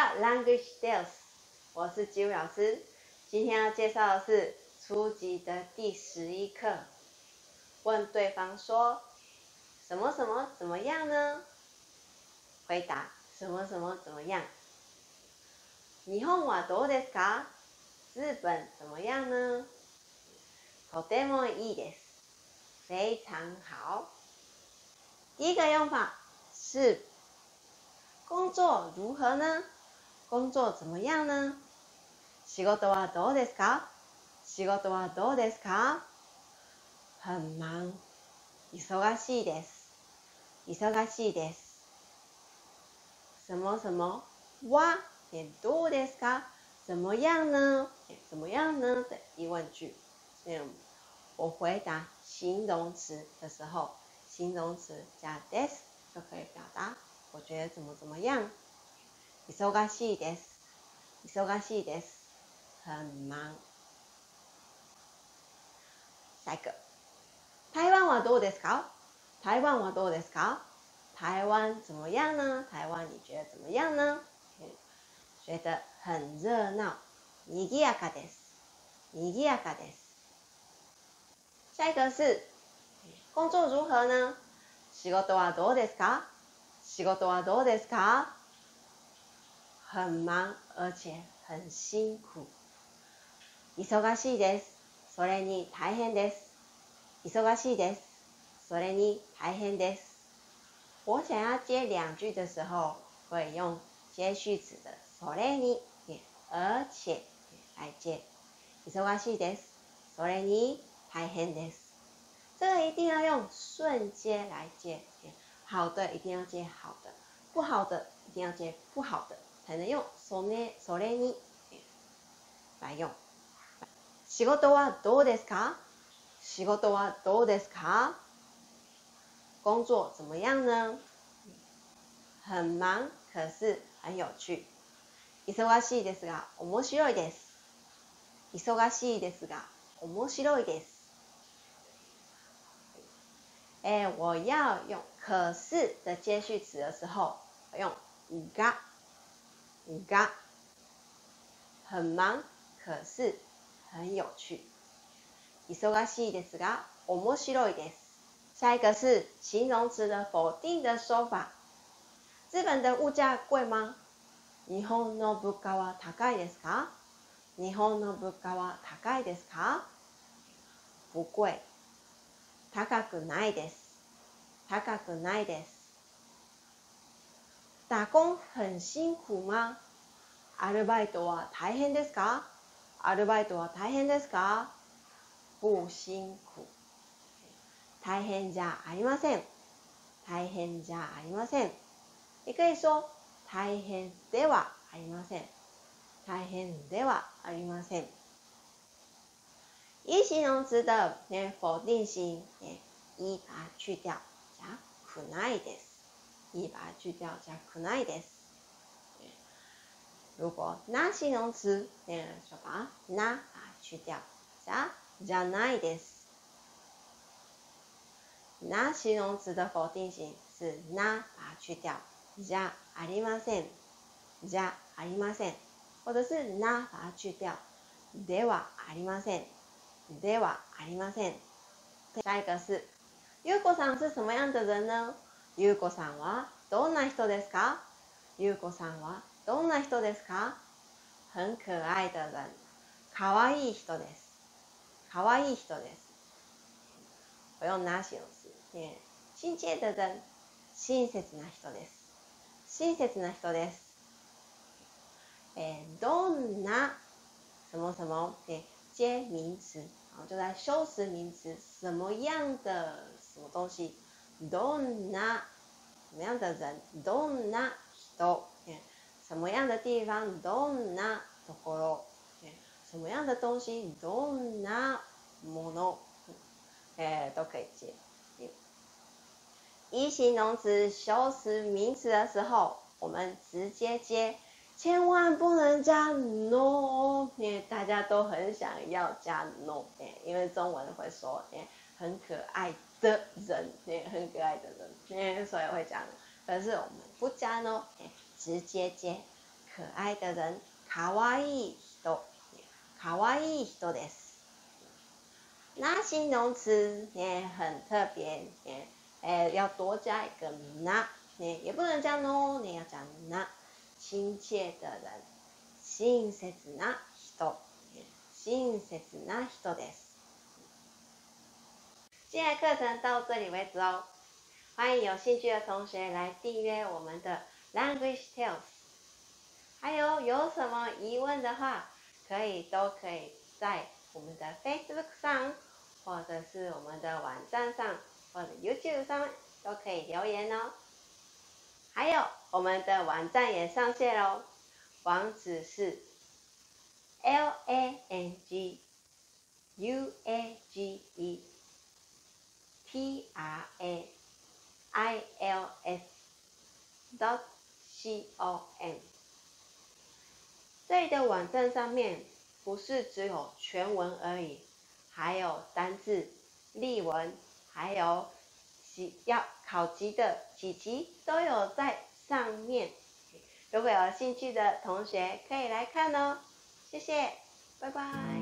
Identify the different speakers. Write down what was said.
Speaker 1: 到 Language Tales，我是吉伟老师。今天要介绍的是初级的第十一课。问对方说：“什么什么怎么样呢？”回答：“什么什么怎么样？”日本はどうですか？日本怎么样呢？とてもいいです。非常好。第一个用法是。工作如何呢？ 工作怎么样呢？仕事はどうですか？仕事はどうですか？很忙。忙しいです。忙しいです。什么什么はどうですか？怎么样呢？怎么样呢？的疑问句。我回答形容词的时候，形容词加 this 就可以表达。我觉得怎么怎么样？忙しいです。忙しいです。很忙。下一个。台湾はどうですか？台湾はどうですか？台湾怎么样呢？台湾你觉得怎么样呢？觉得很热闹。賑やかです。賑やかです。下一个是工作如何呢？仕事はどうですか？仕事はどうですか？很忙而且很辛苦。忙しいです。それに大変です。忙しいです。それに大変です。我想要接两句的时候，会用接续词的それに而且来接。忙しいです。それに大変です。这个一定要用顺接来接。好的一定要接好的，不好的一定要接不好的， 才能用それそれに来用。仕事はどうですか？仕事はどうですか？工作怎么样呢？很忙，可是很有趣。忙しいですが面白いです。忙しいですが面白いです。哎，我要用可是的接续词的时候，用がが，很忙，可是很有趣。忙しいですが面白いです。下一个是形容词的否定的说法。日本的物价贵吗？日本の物価は高いですか？日本の物価は高いですか？不贵。高くないです。高くないです。打工很辛苦吗？アルバイトは大変ですか？アルバイトは大変ですか？不辛苦。大変じゃありません。大変じゃありません。也可以说大変ではありません。大変ではありません。一形容词的否定型，一把它去掉，加くないです。一把它去掉，加くないです。如果那形容词，那就把那把它去掉，加じゃないです。那形容词的否定型是那把它去掉，じゃありません。じゃありません。或者是那把它去掉，ではありません。ではありません。下一个是，ゆうこさん是什么样的人呢？ゆうこさんはどんな人ですか？ゆうこさんはどんな人ですか？很可愛的人，可愛いい人です。可愛いい人です。我用那形容词？亲切的人，親切な人です。親切な人です。えーどんな什么什么接名词。就在修辞名词，什么样的什么东西どんな什么样的人どんな人什么样的地方どんなところ什么样的东西どんなもの哎都可以接。一形容词修辞名词的时候，我们直接接。千万不能加 no，因为大家都很想要加 no，因为中文会说很可爱 的人，很可爱的人，所以会讲。可是我们不加 no，直接接可愛的人，かわいい人，かわいい人です。那形容詞也很特別，誒，要多加一個那，也不能講 no，你要講那，親切的人，親切な人，親切な人です。今天課程到这里为止哦，欢迎有兴趣的同学来订阅我们的 Language Tales。还有有什么疑问的话，可以都可以在我们的 Facebook 上。或者是我们的网站上，或者 YouTube 上都可以留言哦。还有我们的网站也上线喽，网址是 l a n g u a g e t r a i l s dot c o m。這裡的網站上面不是只有全文而已。还有单字、例文，还有要考级的几级都有在上面。如果有兴趣的同学可以来看哦。谢谢，拜拜。